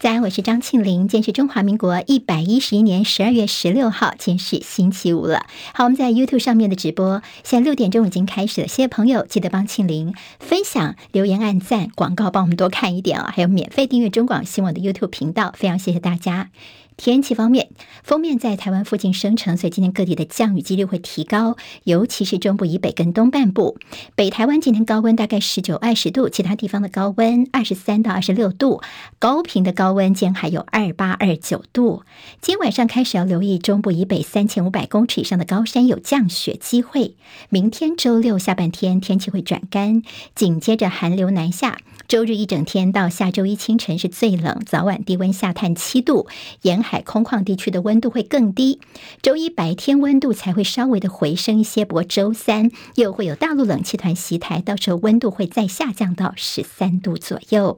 早安，我是张庆玲。今天是中华民国一百一十一年十二月十六号，今天是星期五了。好，我们在 YouTube 上面的直播，现在六点钟已经开始了。谢谢朋友，记得帮庆玲分享、留言、按赞、广告，帮我们多看一点、哦！还有免费订阅中广新闻的 YouTube 频道，非常谢谢大家。天气方面，锋面在台湾附近生成，所以今天各地的降雨几率会提高，尤其是中部以北跟东半部。北台湾今天高温大概十九二十度，其他地方的高温二十三到二十六度，高屏的高温今天还有二八二九度。今晚上开始要留意中部以北三千五百公尺以上的高山有降雪机会。明天周六下半天天气会转干，紧接着寒流南下。周日一整天到下周一清晨是最冷，早晚低温下探七度，沿海空旷地区的温度会更低。周一白天温度才会稍微的回升一些，不过周三又会有大陆冷气团袭台，到时候温度会再下降到十三度左右。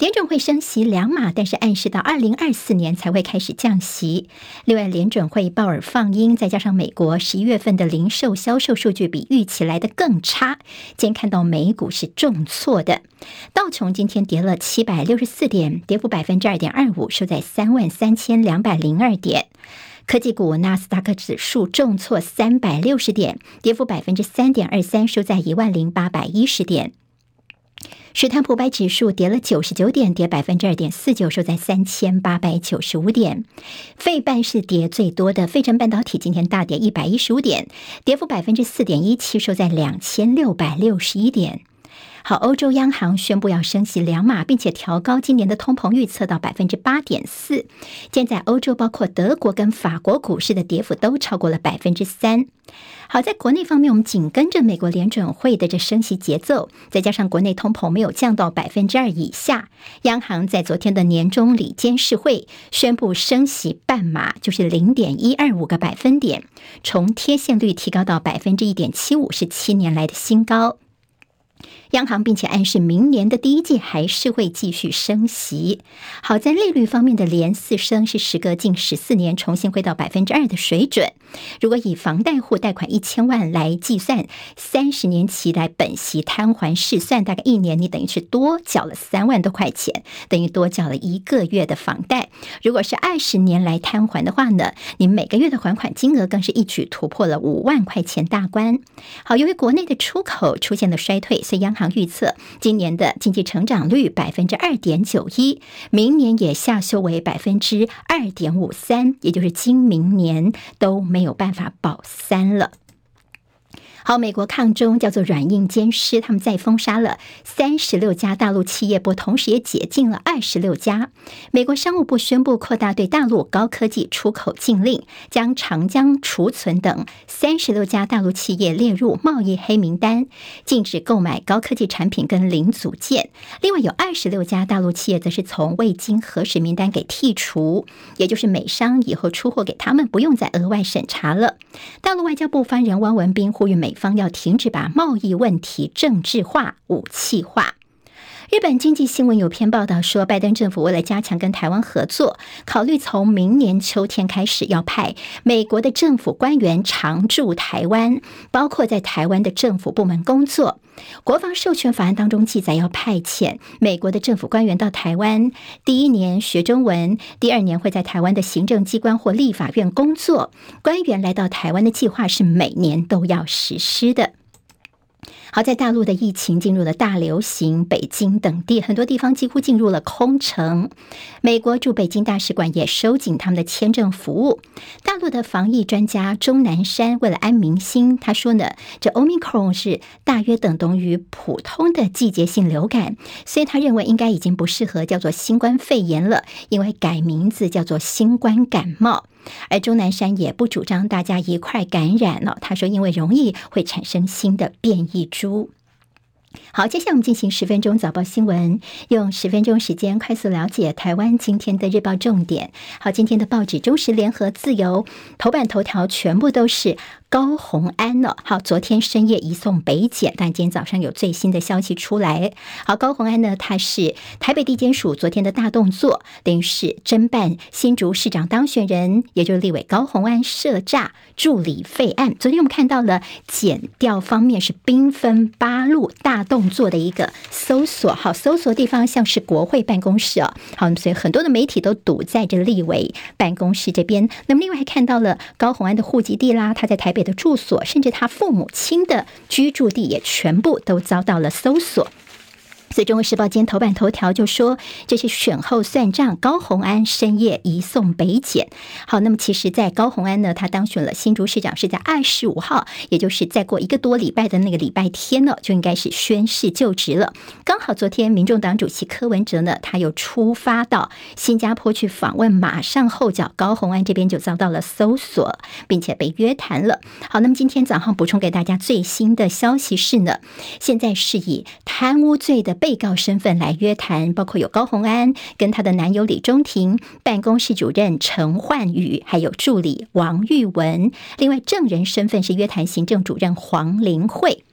联准会升息两码，但是暗示到二零二四年才会开始降息。另外，联准会鲍尔放鹰，再加上美国十一月份的零售销售数据比预期来的更差，今天看到美股是重挫的。道琼今天跌了七百六十四点，跌幅百分之二点二五，收在三万三千两百零二点。科技股纳斯达克指数重挫三百六十点，跌幅百分之三点二三，收在一万零八百一十点。史坦普白指数跌了九十九点，跌百分之二点四九，收在三千八百九十五点。费半是跌最多的，费城半导体今天大跌一百一十五点，跌幅百分之四点一七，收在两千六百六十一点。好，欧洲央行宣布要升息两码，并且调高今年的通膨预测到百分之八点四。现在欧洲包括德国跟法国股市的跌幅都超过了百分之三。好，在国内方面，我们紧跟着美国联准会的这升息节奏，再加上国内通膨没有降到百分之二以下，央行在昨天的年终里监事会宣布升息半码，就是零点一二五个百分点，从贴现率提高到百分之一点七五，是七年来的新高。央行并且暗示，明年的第一季还是会继续升息。好在利率方面的连四升，是时隔近十四年重新回到百分之二的水准。如果以房贷户贷款一千万来计算，三十年期来本息摊还试算，大概一年你等于是多缴了三万多块钱，等于多缴了一个月的房贷。如果是二十年来摊还的话呢，你每个月的还款金额更是一举突破了五万块钱大关。好，由于国内的出口出现了衰退，在央行预测今年的经济成长率百分之二点九一，明年也下修为百分之二点五三，也就是今明年都没有办法保三了。好，美国抗中叫做软硬兼施，他们再封杀了三十六家大陆企业，不同时也解禁了二十六家。美国商务部宣布扩大对大陆高科技出口禁令，将长江储存等三十六家大陆企业列入贸易黑名单，禁止购买高科技产品跟零组件。另外有二十六家大陆企业则是从未经核实名单给剔除，也就是美商以后出货给他们不用再额外审查了。大陆外交部发言人汪文斌呼吁美。美方要停止把贸易问题政治化、武器化。日本经济新闻有篇报道说，拜登政府为了加强跟台湾合作，考虑从明年秋天开始要派美国的政府官员常驻台湾，包括在台湾的政府部门工作。国防授权法案当中记载，要派遣美国的政府官员到台湾，第一年学中文，第二年会在台湾的行政机关或立法院工作。官员来到台湾的计划是每年都要实施的。好在大陆的疫情进入了大流行，北京等地很多地方几乎进入了空城。美国驻北京大使馆也收紧他们的签证服务。大陆的防疫专家钟南山为了安民心，他说呢，这 Omicron 是大约等同于普通的季节性流感，所以他认为应该已经不适合叫做新冠肺炎了，因为改名字叫做新冠感冒。而钟南山也不主张大家一块感染了，他说，因为容易会产生新的变异株。书好，接下来我们进行十分钟早报新闻，用十分钟时间快速了解台湾今天的日报重点。好，今天的报纸《中时联合自由》头版头条全部都是高虹安呢？好，昨天深夜移送北检，但今天早上有最新的消息出来。好，高虹安呢，他是台北地检署昨天的大动作，等于是侦办新竹市长当选人，也就是立委高虹安涉诈助理费案。昨天我们看到了检调方面是兵分八路大动作的一个搜索，好，搜索地方像是国会办公室哦，好，所以很多的媒体都堵在这立委办公室这边。那么另外还看到了高虹安的户籍地啦，他在台北的住所，甚至他父母亲的居住地也全部都遭到了搜索。所以《中国时报》今天头版头条就说，这是选后算账，高虹安深夜移送北检。好，那么其实，在高虹安呢，他当选了新竹市长，是在二十五号，也就是再过一个多礼拜的那个礼拜天呢，就应该是宣誓就职了。刚好昨天，民众党主席柯文哲呢，他又出发到新加坡去访问，马上后脚高虹安这边就遭到了搜索，并且被约谈了。好，那么今天早上补充给大家最新的消息是呢，现在是以贪污罪的。被告身份来约谈，包括有高红安跟她的男友李中庭、办公室主任陈焕宇，还有助理王玉文。另外，证人身份是约谈行政主任黄玲慧。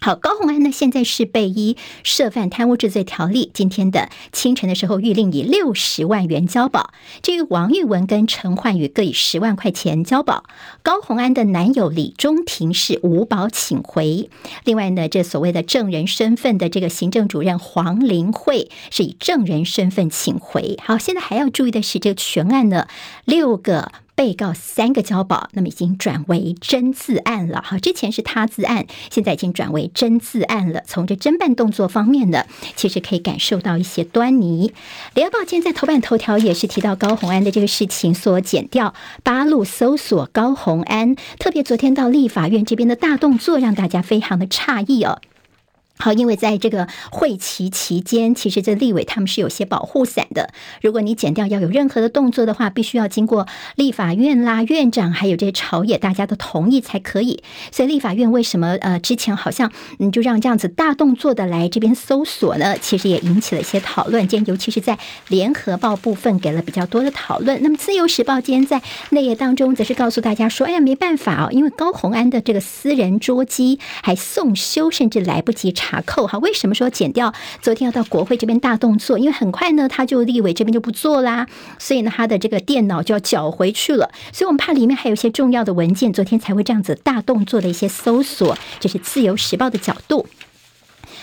好，高虹安呢，现在是被依涉犯贪污治罪条例，今天的清晨的时候，諭令以六十万元交保。至于王玉文跟陈焕宇各以十万块钱交保。高虹安的男友李中庭是无保请回。另外呢，这所谓的证人身份的这个行政主任黄林慧是以证人身份请回。好，现在还要注意的是，这个全案呢，六个。被告三个交保，那么已经转为真自案了。哈，之前是他自案，现在已经转为真自案了。从这侦办动作方面呢，其实可以感受到一些端倪。联合报今天在头版头条也是提到高虹安的这个事情，所检调八路搜索高虹安，特别昨天到立法院这边的大动作，让大家非常的诧异哦。好，因为在这个会期期间，其实这立委他们是有些保护伞的。如果你剪掉要有任何的动作的话，必须要经过立法院啦、院长还有这些朝野大家的同意才可以。所以立法院为什么呃之前好像嗯就让这样子大动作的来这边搜索呢？其实也引起了一些讨论。今天尤其是在联合报部分给了比较多的讨论。那么自由时报今天在内页当中则是告诉大家说：哎呀，没办法哦，因为高虹安的这个私人捉机还送修，甚至来不及查。卡扣哈，为什么说剪掉昨天要到国会这边大动作？因为很快呢，他就立委这边就不做啦，所以呢，他的这个电脑就要缴回去了。所以我们怕里面还有一些重要的文件，昨天才会这样子大动作的一些搜索，这是自由时报的角度。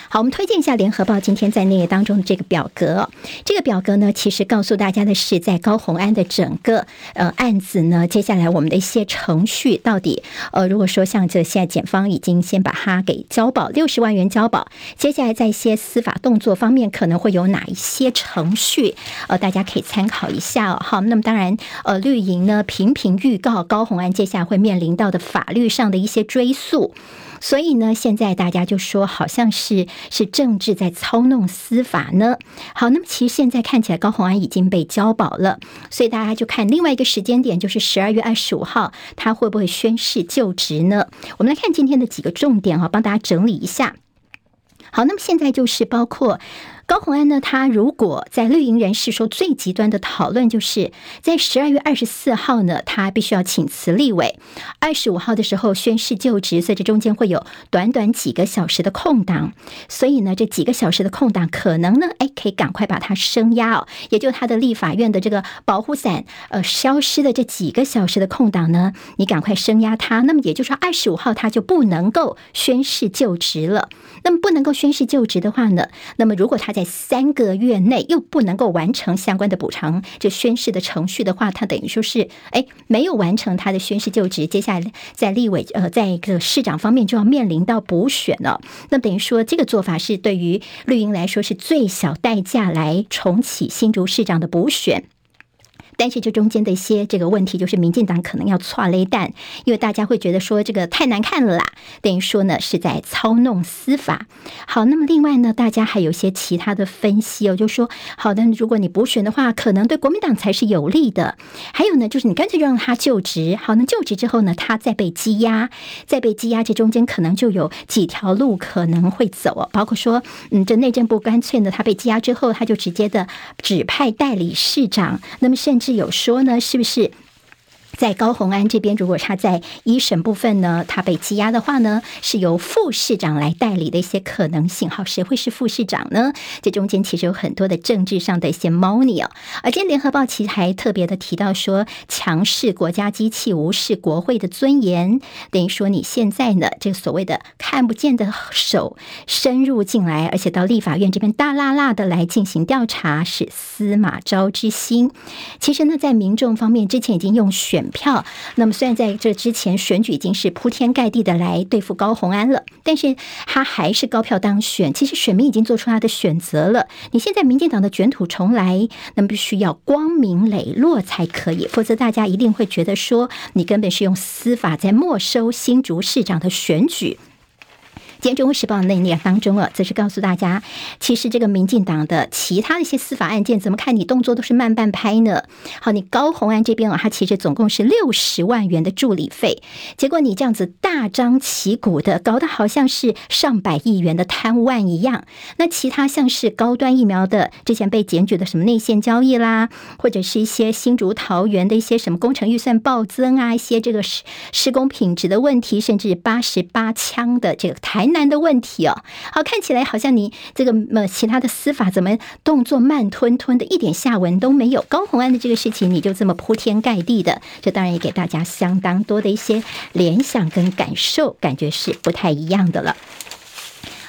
好，我们推荐一下《联合报》今天在内页当中的这个表格。这个表格呢，其实告诉大家的是，在高虹安的整个呃案子呢，接下来我们的一些程序到底呃，如果说像这现在检方已经先把它给交保六十万元交保，接下来在一些司法动作方面可能会有哪一些程序？呃，大家可以参考一下哦。好，那么当然呃，绿营呢频频预告高虹安接下来会面临到的法律上的一些追诉。所以呢，现在大家就说好像是是政治在操弄司法呢。好，那么其实现在看起来高红安已经被交保了，所以大家就看另外一个时间点，就是十二月二十五号，他会不会宣誓就职呢？我们来看今天的几个重点哈，帮大家整理一下。好，那么现在就是包括。高虹安呢，他如果在绿营人士说最极端的讨论，就是在十二月二十四号呢，他必须要请辞立委，二十五号的时候宣誓就职，所以这中间会有短短几个小时的空档，所以呢，这几个小时的空档可能呢，哎，可以赶快把它升压哦，也就他的立法院的这个保护伞呃消失的这几个小时的空档呢，你赶快升压他，那么也就是说二十五号他就不能够宣誓就职了，那么不能够宣誓就职的话呢，那么如果他在三个月内又不能够完成相关的补偿，这宣誓的程序的话，他等于说是哎没有完成他的宣誓就职，接下来在立委呃在一个市长方面就要面临到补选了。那等于说这个做法是对于绿营来说是最小代价来重启新竹市长的补选。但是这中间的一些这个问题，就是民进党可能要剉咧等，因为大家会觉得说这个太难看了啦，等于说呢是在操弄司法。好，那么另外呢，大家还有一些其他的分析哦，就说好的，如果你补选的话，可能对国民党才是有利的。还有呢，就是你干脆就让他就职，好，那就职之后呢，他再被羁押，再被羁押，这中间可能就有几条路可能会走哦，包括说，嗯，这内政部干脆呢，他被羁押之后，他就直接的指派代理市长，那么甚至。是有说呢，是不是在高虹安这边，如果他在一审部分呢，他被羁押的话呢，是由副市长来代理的一些可能性。好，谁会是副市长呢？这中间其实有很多的政治上的一些猫腻哦。而今天联合报其实还特别的提到说，强势国家机器无视国会的尊严，等于说你现在呢，这个所谓的看不见的手深入进来，而且到立法院这边大剌剌的来进行调查，是司马昭之心。其实呢，在民众方面，之前已经用选。票，那么虽然在这之前选举已经是铺天盖地的来对付高红安了，但是他还是高票当选。其实选民已经做出他的选择了。你现在民进党的卷土重来，那么必须要光明磊落才可以，否则大家一定会觉得说你根本是用司法在没收新竹市长的选举。今天《中国时报》内页当中啊，则是告诉大家，其实这个民进党的其他的一些司法案件，怎么看你动作都是慢半拍呢？好，你高虹安这边啊，他其实总共是六十万元的助理费，结果你这样子大张旗鼓的搞得好像是上百亿元的贪污案一样。那其他像是高端疫苗的之前被检举的什么内线交易啦，或者是一些新竹桃园的一些什么工程预算暴增啊，一些这个施施工品质的问题，甚至八十八枪的这个台。难的问题哦，好，看起来好像你这个么其他的司法怎么动作慢吞吞的，一点下文都没有。高红安的这个事情，你就这么铺天盖地的，这当然也给大家相当多的一些联想跟感受，感觉是不太一样的了。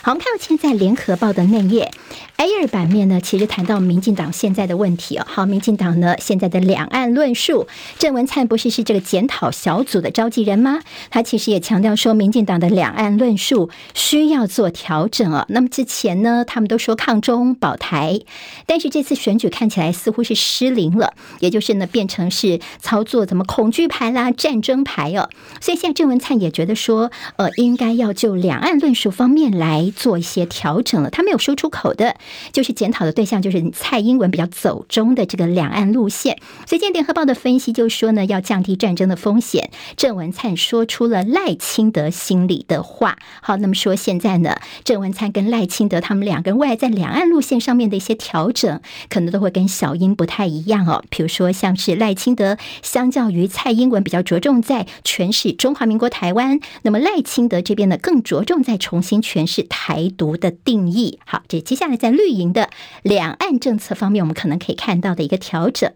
好，我们看到现在联合报的内页。A 二版面呢，其实谈到民进党现在的问题哦。好，民进党呢现在的两岸论述，郑文灿不是是这个检讨小组的召集人吗？他其实也强调说，民进党的两岸论述需要做调整哦。那么之前呢，他们都说抗中保台，但是这次选举看起来似乎是失灵了，也就是呢变成是操作怎么恐惧牌啦、战争牌哦。所以现在郑文灿也觉得说，呃，应该要就两岸论述方面来做一些调整了。他没有说出口的。就是检讨的对象，就是蔡英文比较走中的这个两岸路线。所以今天联合报的分析就说呢，要降低战争的风险。郑文灿说出了赖清德心里的话。好，那么说现在呢，郑文灿跟赖清德他们两个人未来在两岸路线上面的一些调整，可能都会跟小英不太一样哦。比如说，像是赖清德相较于蔡英文比较着重在诠释中华民国台湾，那么赖清德这边呢更着重在重新诠释台台独的定义。好，这接下来在。绿营的两岸政策方面，我们可能可以看到的一个调整。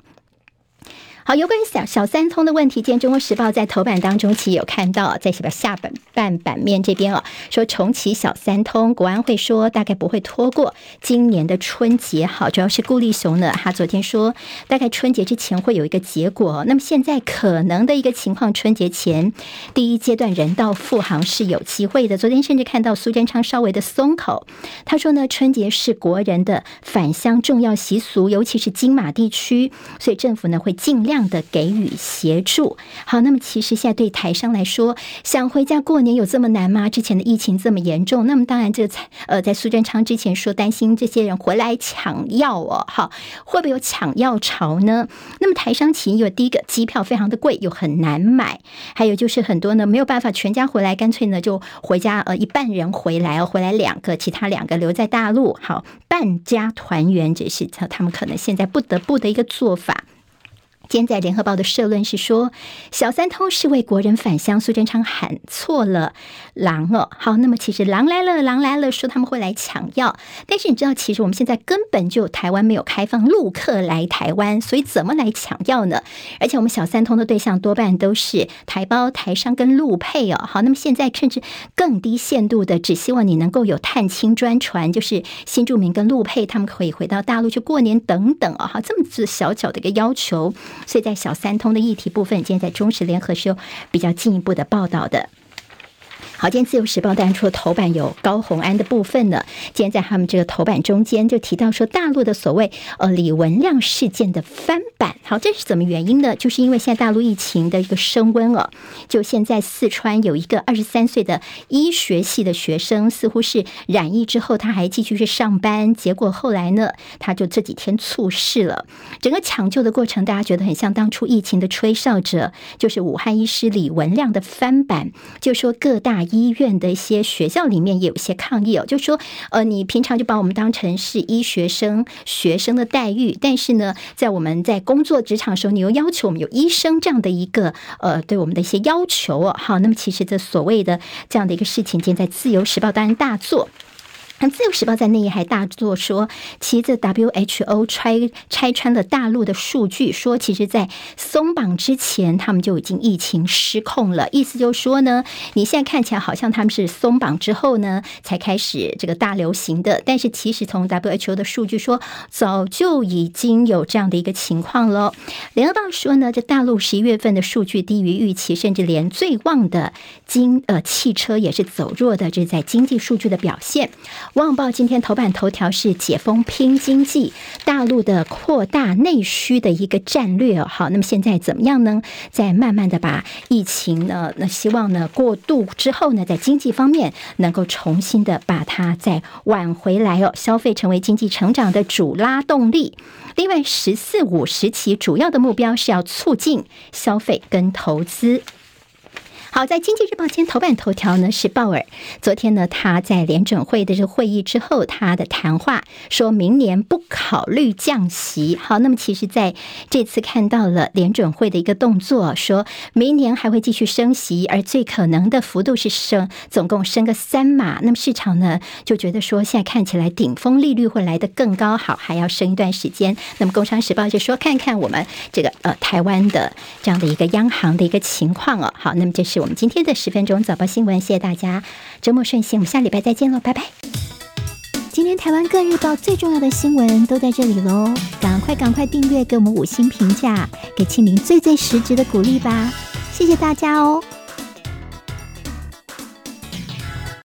好，有关于小小三通的问题，今天《中国时报》在头版当中其实有看到，在下本半版面这边哦，说重启小三通，国安会说大概不会拖过今年的春节。好，主要是顾立雄呢，他昨天说大概春节之前会有一个结果。那么现在可能的一个情况，春节前第一阶段人道复航是有机会的。昨天甚至看到苏贞昌稍微的松口，他说呢，春节是国人的返乡重要习俗，尤其是金马地区，所以政府呢会尽量。的给予协助，好，那么其实现在对台商来说，想回家过年有这么难吗？之前的疫情这么严重，那么当然这才呃，在苏贞昌之前说担心这些人回来抢药哦，好，会不会有抢药潮呢？那么台商企业第一个机票非常的贵，又很难买，还有就是很多呢没有办法全家回来，干脆呢就回家，呃，一半人回来哦，回来两个，其他两个留在大陆，好，半家团圆，这是他们可能现在不得不的一个做法。今天在联合报的社论是说，小三通是为国人返乡，苏贞昌喊错了狼哦。好，那么其实狼来了，狼来了，说他们会来抢药，但是你知道，其实我们现在根本就台湾没有开放陆客来台湾，所以怎么来抢药呢？而且我们小三通的对象多半都是台胞、台商跟陆配哦。好，那么现在甚至更低限度的，只希望你能够有探亲专船，就是新住民跟陆配他们可以回到大陆去过年等等哦。好，这么子小小的一个要求。所以在小三通的议题部分，今天在中时联合是有比较进一步的报道的。好，今天自由时报当然除了头版有高虹安的部分呢，今天在他们这个头版中间就提到说，大陆的所谓呃李文亮事件的翻版。好，这是怎么原因呢？就是因为现在大陆疫情的一个升温哦，就现在四川有一个二十三岁的医学系的学生，似乎是染疫之后他还继续去上班，结果后来呢，他就这几天猝逝了。整个抢救的过程，大家觉得很像当初疫情的吹哨者，就是武汉医师李文亮的翻版，就说各大。医院的一些学校里面也有一些抗议哦，就说呃，你平常就把我们当成是医学生学生的待遇，但是呢，在我们在工作职场的时候，你又要求我们有医生这样的一个呃，对我们的一些要求哦。好，那么其实这所谓的这样的一个事情，今天在《自由时报》当然大做。《自由时报》在内页还大作说，其实 WHO 拆拆穿了大陆的数据，说其实，在松绑之前，他们就已经疫情失控了。意思就是说呢，你现在看起来好像他们是松绑之后呢，才开始这个大流行的，但是其实从 WHO 的数据说，早就已经有这样的一个情况了。联合报说呢，这大陆十一月份的数据低于预期，甚至连最旺的经呃汽车也是走弱的，这是在经济数据的表现。《旺报》今天头版头条是解封拼经济，大陆的扩大内需的一个战略。好，那么现在怎么样呢？在慢慢的把疫情呢，那希望呢过渡之后呢，在经济方面能够重新的把它再挽回来哦，消费成为经济成长的主拉动力。另外，“十四五”时期主要的目标是要促进消费跟投资。好，在《经济日报》今天头版头条呢是鲍尔，昨天呢他在联准会的这个会议之后，他的谈话说明年不考虑降息。好，那么其实在这次看到了联准会的一个动作，说明年还会继续升息，而最可能的幅度是升，总共升个三码。那么市场呢就觉得说，现在看起来顶峰利率会来得更高，好，还要升一段时间。那么《工商时报》就说，看看我们这个呃台湾的这样的一个央行的一个情况哦。好，那么这是。我们今天的十分钟早报新闻，谢谢大家，周末顺心，我们下礼拜再见喽，拜拜。今天台湾各日报最重要的新闻都在这里喽，赶快赶快订阅，给我们五星评价，给庆林最最实质的鼓励吧，谢谢大家哦。